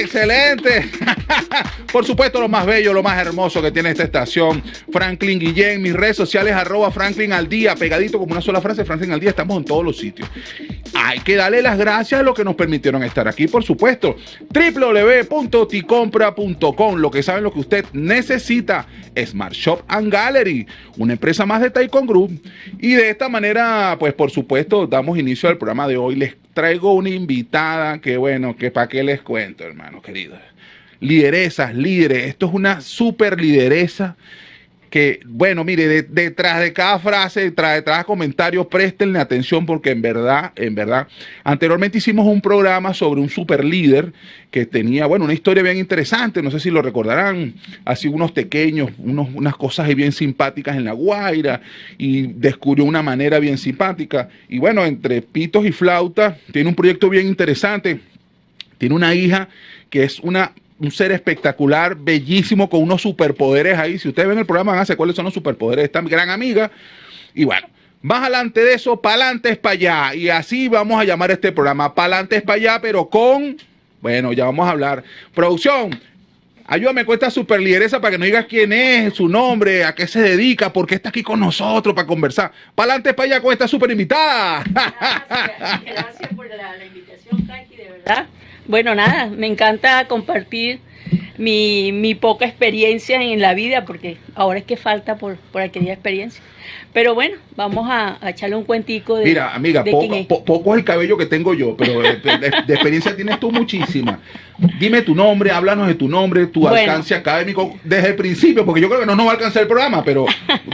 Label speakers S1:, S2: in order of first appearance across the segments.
S1: ¡Excelente! Por supuesto, lo más bello, lo más hermoso que tiene esta estación, Franklin Guillén, mis redes sociales, arroba Franklin al día, pegadito como una sola frase, Franklin al día, estamos en todos los sitios. Hay que darle las gracias a los que nos permitieron estar aquí, por supuesto. www.ticompra.com, lo que saben lo que usted necesita. Smart Shop and Gallery, una empresa más de Taikon Group. Y de esta manera, pues por supuesto, damos inicio al programa de hoy. Les traigo una invitada que, bueno, que para qué les cuento, hermanos queridos. Lideresas, líderes. Esto es una super lideresa que, bueno, mire, de- detrás de cada frase, detrás de cada comentario, préstenle atención porque en verdad, en verdad, anteriormente hicimos un programa sobre un super líder que tenía, bueno, una historia bien interesante, no sé si lo recordarán, así unos pequeños, unos, unas cosas bien simpáticas en La Guaira y descubrió una manera bien simpática. Y bueno, entre pitos y flauta, tiene un proyecto bien interesante, tiene una hija que es una, un ser espectacular, bellísimo, con unos superpoderes ahí. Si ustedes ven el programa, van a cuáles son los superpoderes de esta gran amiga. Y bueno, más adelante de eso, pa'lante es para allá. Y así vamos a llamar este programa, pa'lante es para allá, pero con, bueno, ya vamos a hablar. Producción, ayúdame con esta super lideresa para que nos digas quién es, su nombre, a qué se dedica, por qué está aquí con nosotros para conversar. Pa'lante es para allá con esta super invitada.
S2: Gracias, gracias por la, la invitación, Frankie, de verdad. Bueno, nada, me encanta compartir mi, mi poca experiencia en la vida, porque ahora es que falta por, por aquella experiencia. Pero bueno, vamos a, a echarle un cuentico de.
S1: Mira, amiga,
S2: de
S1: poco,
S2: es.
S1: po- poco es el cabello que tengo yo, pero de, de- de experiencia tienes tú muchísima. Dime tu nombre, háblanos de tu nombre, tu
S2: Bueno.
S1: alcance académico desde el principio, porque yo creo que no nos va a alcanzar el programa, pero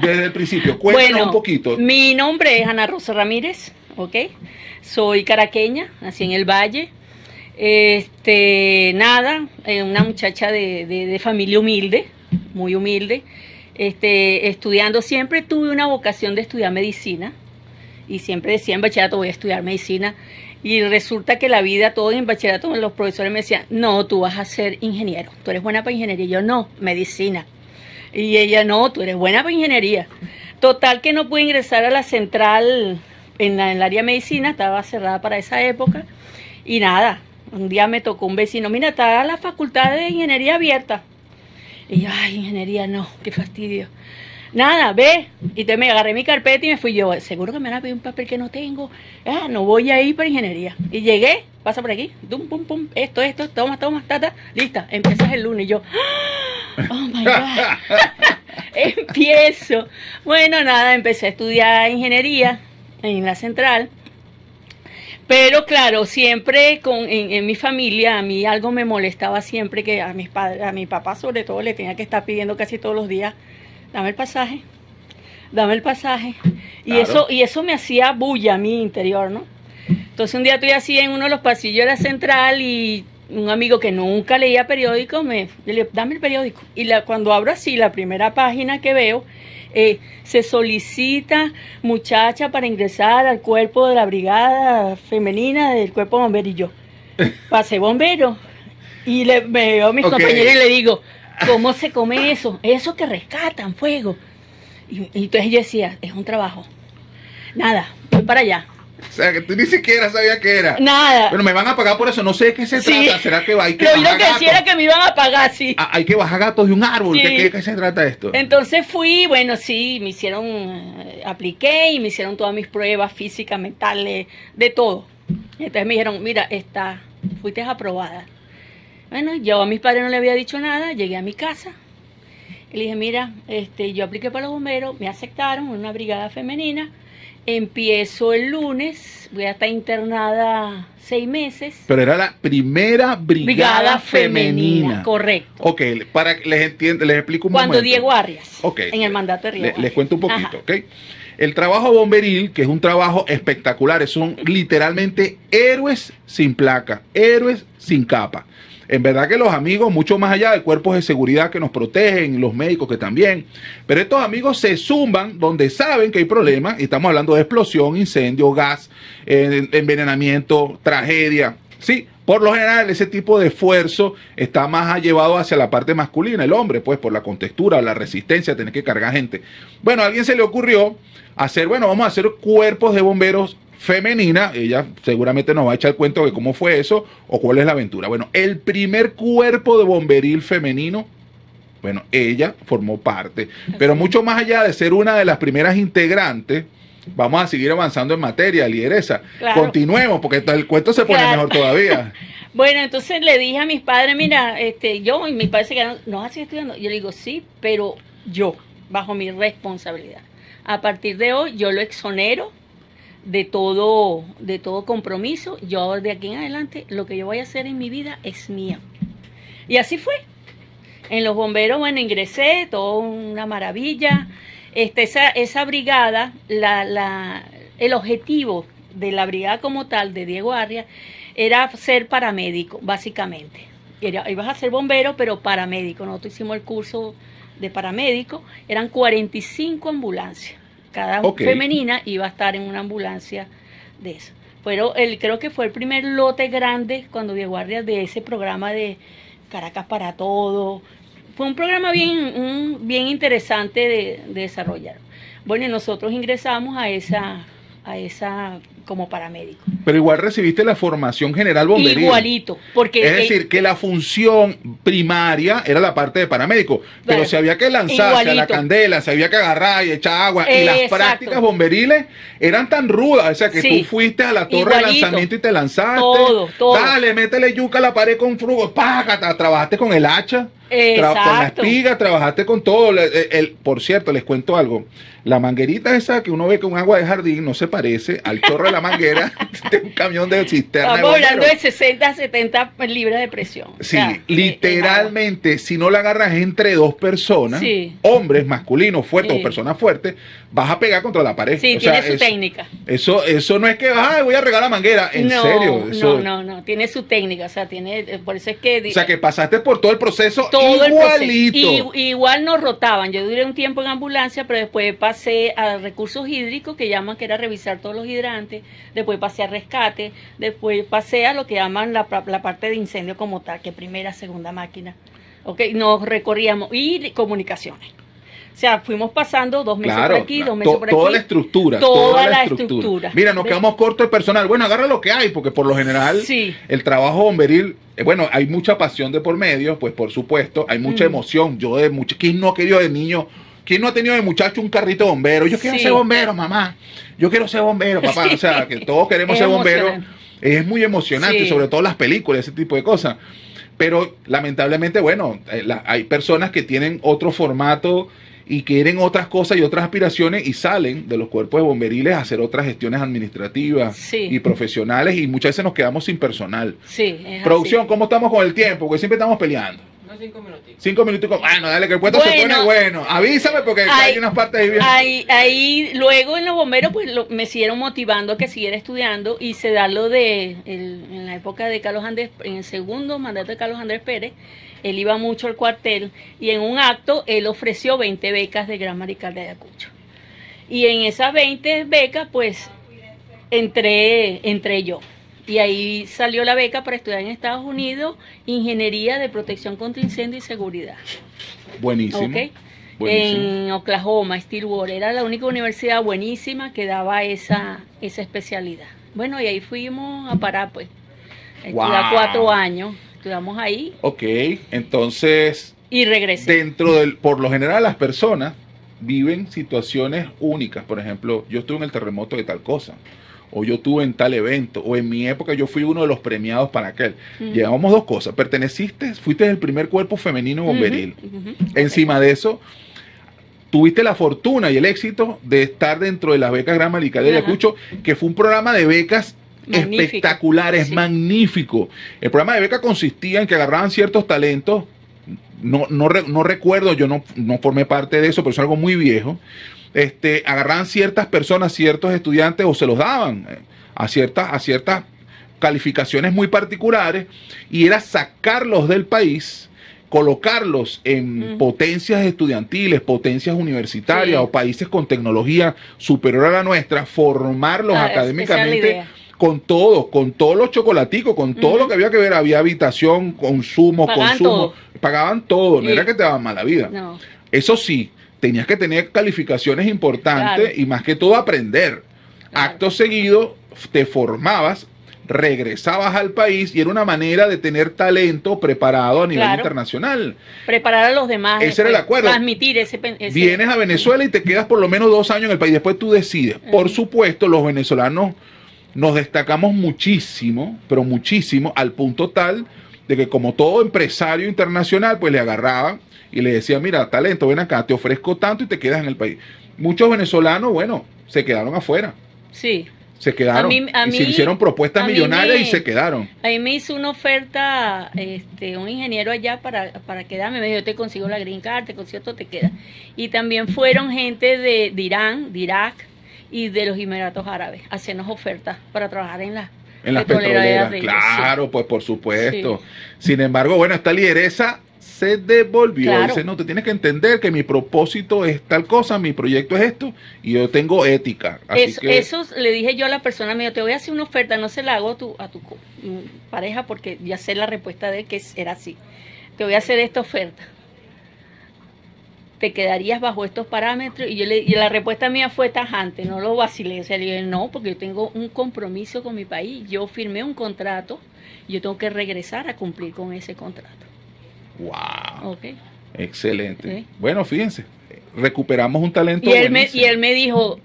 S1: desde el principio. Cuéntanos un poquito.
S2: Mi nombre es Ana Rosa Ramírez, ¿ok? Soy caraqueña, nací en el Valle. Este, nada, eh, una muchacha de, de- familia humilde, muy humilde. Este, estudiando siempre tuve una vocación de estudiar medicina. Y siempre decía en bachillerato voy a estudiar medicina y resulta que la vida todo en bachillerato los profesores me decían no tú vas a ser ingeniero. Tú eres buena para ingeniería y yo no medicina y ella no tú eres buena para ingeniería total que no pude ingresar a la central en, la, en el área de medicina estaba cerrada para esa época. Y nada un día me tocó un vecino mira está la facultad de ingeniería abierta y yo ay ingeniería no qué fastidio Nada, ve. Y te me agarré mi carpeta y me fui yo. Seguro que me van a pedir un papel que no tengo. Ah, no voy a ir para ingeniería. Y llegué, pasa por aquí, pum, pum, pum, esto, esto, toma, toma, tata, lista. Empiezas el lunes. Y yo, oh my God. Empiezo. Bueno, nada, empecé a estudiar ingeniería en la central. Pero claro, siempre con, en, en mi familia, a mí algo me molestaba siempre que a mis padres, a mi papá sobre todo, le tenía que estar pidiendo casi todos los días, dame el pasaje, dame el pasaje. Y
S1: Claro.
S2: eso, y eso me hacía bulla a mi interior, ¿no? Entonces un día estoy así en uno de los pasillos de la central y un amigo que nunca leía periódico me le dame el periódico. Y la, cuando abro así la primera página que veo, eh, se solicita muchacha para ingresar al cuerpo de la brigada femenina del cuerpo bombero y yo pasé bombero y le me veo a mis
S1: Ok.
S2: compañeros y le digo cómo se come eso eso que rescatan fuego y, y entonces yo decía es un trabajo nada voy para allá
S1: sea, que tú ni siquiera sabías qué era.
S2: nada
S1: Bueno, me van a pagar por eso, no sé de qué se
S2: Sí.
S1: trata. ¿Será que va? Hay que
S2: lo que era que me iban a pagar sí
S1: Ah, Hay que bajar gatos de un árbol.
S2: Sí.
S1: ¿Qué, qué, qué se trata esto?
S2: Entonces fui, bueno, sí, me hicieron, eh, apliqué y me hicieron todas mis pruebas físicas, mentales, de todo. Entonces me dijeron, mira, está, fuiste aprobada. Bueno, yo a mis padres no le había dicho nada, llegué a mi casa y le dije, mira, este, yo apliqué para los bomberos, me aceptaron en una brigada femenina, empiezo el lunes, voy a estar internada seis meses.
S1: Pero era la primera brigada, femenina.
S2: correcto.
S1: Ok, para que les entienda, les explico un
S2: Cuando
S1: momento.
S2: Diego Arias,
S1: Ok.
S2: en el mandato de Diego
S1: Le- les cuento un poquito,
S2: Ajá.
S1: ¿ok? El trabajo bomberil, que es un trabajo espectacular, son literalmente héroes sin placa, héroes sin capa. En verdad que los amigos, mucho más allá de cuerpos de seguridad que nos protegen, los médicos que también, pero estos amigos se zumban donde saben que hay problemas, y estamos hablando de explosión, incendio, gas, envenenamiento, tragedia, ¿sí? Por lo general, ese tipo de esfuerzo está más llevado hacia la parte masculina, el hombre, pues por la contextura, la resistencia, tener que cargar gente. Bueno, a alguien se le ocurrió hacer, bueno, vamos a hacer cuerpos de bomberos femenina, ella seguramente nos va a echar el cuento de cómo fue eso o cuál es la aventura. Bueno, el primer cuerpo de bomberil femenino, bueno, ella formó parte, pero mucho más allá de ser una de las primeras integrantes, vamos a seguir avanzando en materia, lideresa. Continuemos, porque el cuento se pone mejor todavía.
S2: bueno, entonces le dije a mis padres, mira, este, yo y mis padres se quedaron, ¿no vas a seguir estudiando? Yo le digo, sí, pero yo, bajo mi responsabilidad. A partir de hoy, yo lo exonero de todo, de todo compromiso. Yo de aquí en adelante, lo que yo voy a hacer en mi vida es mío. Y así fue. En los bomberos, bueno, ingresé, todo una maravilla. Este, esa, esa brigada, la, la, el objetivo de la brigada como tal, de Diego Arria, era ser paramédico, básicamente. Era, ibas a ser bombero, pero paramédico. Nosotros hicimos el curso de paramédico, eran 45 ambulancias cada femenina iba a estar en una ambulancia de eso. Pero el, creo que fue el primer lote grande cuando guardia de ese programa de Caracas para todo. Fue un programa bien, bien interesante de, de desarrollar. Bueno, y nosotros ingresamos a esa, a esa como paramédico.
S1: Pero igual recibiste la formación general bomberil.
S2: Igualito, porque...
S1: Es decir, que la función primaria era la parte de paramédico, pero si había que lanzarse a la candela, se había que agarrar y echar agua, y las prácticas bomberiles eran tan rudas, o sea, que tú fuiste a la torre de lanzamiento y te lanzaste.
S2: Todo, todo.
S1: Dale, métele yuca a la pared con frugo, págata, trabajaste con el hacha.
S2: Exacto.
S1: con la espiga, trabajaste con todo. El, por cierto, les cuento algo. La manguerita esa que uno ve con agua de jardín no se parece al chorro de la manguera de un camión de cisterna.
S2: Estamos hablando de 60 70 libras de presión.
S1: Sí, literalmente, si no la agarras entre dos personas, hombres masculinos fuertes o personas fuertes, vas a pegar contra la pared.
S2: Sí, tiene su técnica.
S1: Eso, eso no es que, ay, voy a regar la manguera. En serio.
S2: no, no, no, tiene su técnica. O sea, tiene, por eso es que.
S1: O sea, que pasaste por todo el proceso todo igualito.
S2: igual nos rotaban. Yo duré un tiempo en ambulancia, pero después pasé a recursos hídricos, que llaman que era revisar todos los hidrantes. Después pasé a rescate. Después pasé a lo que llaman la, la parte de incendio como tal, que primera, segunda máquina. Ok, nos recorríamos. Y comunicaciones. O sea, fuimos pasando dos meses por aquí, dos meses por aquí.
S1: Toda la estructura. Toda, la, estructura. Mira, nos quedamos cortos de personal. Bueno, agarra lo que hay, porque por lo general el trabajo bomberil, eh, bueno, hay mucha pasión de por medio, pues por supuesto, hay mucha mm. emoción. Yo de mucho, ¿quién no ha querido de niño? ¿Quién no ha tenido de muchacho un carrito bombero? Yo quiero ser bombero, mamá. Yo quiero ser bombero, papá. O sea, que todos queremos ser bomberos. Es muy emocionante, sobre todo las películas, ese tipo de cosas. Pero lamentablemente, bueno, eh, hay personas que tienen otro formato y quieren otras cosas y otras aspiraciones y salen de los cuerpos de bomberiles a hacer otras gestiones administrativas y profesionales y muchas veces nos quedamos sin personal.
S2: Sí,
S1: Producción, ¿cómo estamos con el tiempo? Porque siempre estamos peleando. Cinco minutitos. Cinco minutitos. Bueno, dale, que el puesto se pone bueno. Avísame porque hay unas partes ahí bien.
S2: Ahí, ahí, luego en los bomberos, pues me siguieron motivando a que siguiera estudiando. y se da lo de, en la época de Carlos Andrés, en el segundo mandato de Carlos Andrés Pérez, él iba mucho al cuartel y en un acto él ofreció 20 becas de Gran Marical de Ayacucho. Y en esas 20 becas, pues, entré, entré yo. Y ahí salió la beca para estudiar en Estados Unidos Ingeniería de Protección contra Incendio y Seguridad.
S1: Buenísimo.
S2: En Oklahoma, Stillwater. Era la única universidad buenísima que daba esa, esa especialidad. Bueno, y ahí fuimos a parar, pues. Estudiar cuatro años estudiamos ahí.
S1: Ok, entonces...
S2: Y regresé.
S1: Dentro del, por lo general las personas viven situaciones únicas. Por ejemplo, yo estuve en el terremoto de tal cosa. O yo estuve en tal evento. O en mi época yo fui uno de los premiados para aquel. Llevamos dos cosas. Perteneciste, fuiste el primer cuerpo femenino bomberil. Encima de eso, tuviste la fortuna y el éxito de estar dentro de las becas Gran Marical de Ayacucho, que fue un programa de becas espectacular, es magnífico. El programa de beca consistía en que agarraban ciertos talentos, no, no, no recuerdo, yo no, no, formé parte de eso, pero es algo muy viejo. Este, agarraban ciertas personas, ciertos estudiantes, o se los daban eh, a ciertas, a ciertas calificaciones muy particulares, y era sacarlos del país colocarlos en potencias estudiantiles, potencias universitarias o países con tecnología superior a la nuestra, formarlos ah, académicamente con todo, con todos los chocolaticos, con todo lo que había que ver, había habitación, consumo,
S2: Pagaban
S1: consumo,
S2: todo.
S1: pagaban todo, no
S2: Sí.
S1: era que te daban mala vida.
S2: No.
S1: Eso sí, tenías que tener calificaciones importantes
S2: Claro.
S1: y más que todo aprender.
S2: Claro.
S1: Acto seguido, te formabas, regresabas al país y era una manera de tener talento preparado a nivel
S2: Claro.
S1: internacional.
S2: Preparar a los demás.
S1: Ese era el acuerdo.
S2: Transmitir ese, ese-
S1: Vienes a Venezuela y te quedas por lo menos dos años en el país, después tú decides. Por supuesto, los venezolanos nos destacamos muchísimo, pero muchísimo, al punto tal de que como todo empresario internacional, pues le agarraban y le decían, mira, talento, ven acá, te ofrezco tanto y te quedas en el país. Muchos venezolanos, bueno, se quedaron afuera,
S2: Sí.
S1: se quedaron
S2: A mí- a
S1: y se hicieron propuestas millonarias
S2: me-
S1: y se quedaron.
S2: A mí me hizo una oferta este, un ingeniero allá para, para quedarme. Me dijo, te consigo la green card, te consigo todo, te queda. Y también fueron gente de, de Irán, de Irak y de los Emiratos Árabes a hacernos ofertas para trabajar en las
S1: En las petroleras, claro, pues por supuesto. Sin embargo, bueno, esta lideresa se devolvió.
S2: Claro.
S1: Dice, no, te tienes que entender que mi propósito es tal cosa, mi proyecto es esto, y yo tengo ética. Así
S2: Eso,
S1: que,
S2: eso le dije yo a la persona, me dijo, te voy a hacer una oferta, no se la hago a tu, a tu mm, pareja porque ya sé la respuesta de él que era así. Te voy a hacer esta oferta. Te quedarías bajo estos parámetros y yo le, y la respuesta mía fue tajante, no lo vacilé, o sea, le dije, no, porque yo tengo un compromiso con mi país, yo firmé un contrato, y yo tengo que regresar a cumplir con ese contrato.
S1: Wow,
S2: ¿ok?
S1: excelente. Bueno, fíjense, recuperamos un talento
S2: Y él, me, y él me dijo,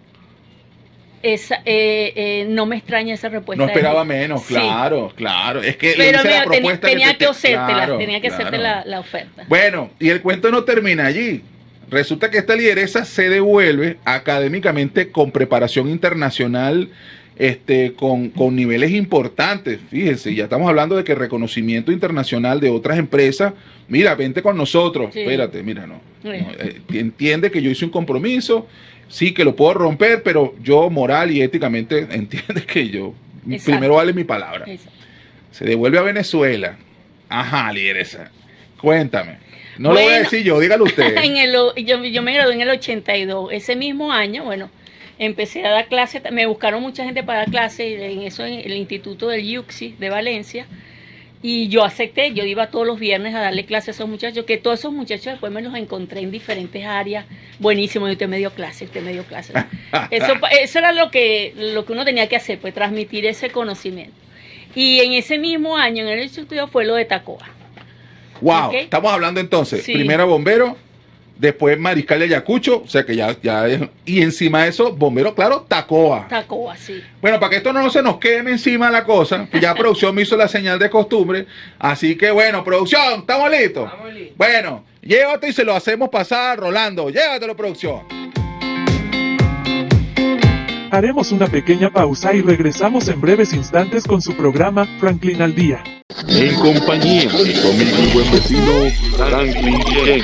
S2: esa, eh, eh, no me extraña esa respuesta.
S1: No esperaba
S2: ti".
S1: menos,
S2: Sí.
S1: claro, claro. Es que
S2: Pero
S1: la
S2: mira, tenía,
S1: propuesta
S2: tenía
S1: te-
S2: que,
S1: te- claro,
S2: tenía que hacerte
S1: claro.
S2: la, la oferta.
S1: Bueno, y el cuento no termina allí. Resulta que esta lideresa se devuelve académicamente con preparación internacional, este, con, con niveles importantes. Fíjense, ya estamos hablando de que reconocimiento internacional de otras empresas. Mira, vente con nosotros.
S2: Sí.
S1: Espérate, mira, no. Eh, entiende que yo hice un compromiso, sí que lo puedo romper, pero yo moral y éticamente entiende que yo
S2: Exacto.
S1: primero vale mi palabra. Se devuelve a Venezuela. Ajá, lideresa. Cuéntame. No lo voy a decir yo, dígalo usted.
S2: En el, o- yo, yo me gradué en el 82. Ese mismo año, bueno, empecé a dar clases. Me buscaron mucha gente para dar clases en eso en el Instituto del Yuxi de Valencia. Y yo acepté, yo iba todos los viernes a darle clases a esos muchachos, que todos esos muchachos después me los encontré en diferentes áreas. Buenísimo, y usted me dio clases, usted me dio clases. Eso, eso era lo que, lo que uno tenía que hacer, pues transmitir ese conocimiento. Y en ese mismo año, en el instituto, fue lo de Tacoa.
S1: wow, estamos hablando entonces,
S2: Sí.
S1: primero bombero, después mariscal de Ayacucho, o sea que ya, ya es- y encima de eso, bombero, claro, Tacoa.
S2: Tacoa, sí.
S1: Bueno, para que esto no se nos queme encima la cosa, pues ya producción me hizo la señal de costumbre, así que bueno, producción, ¿estamos listos? Bueno, llévate y se lo hacemos pasar, Rolando, llévatelo, producción.
S3: Haremos una pequeña pausa y regresamos en breves instantes con su programa Franklin al Día.
S4: En compañía de y buen vecino Franklin.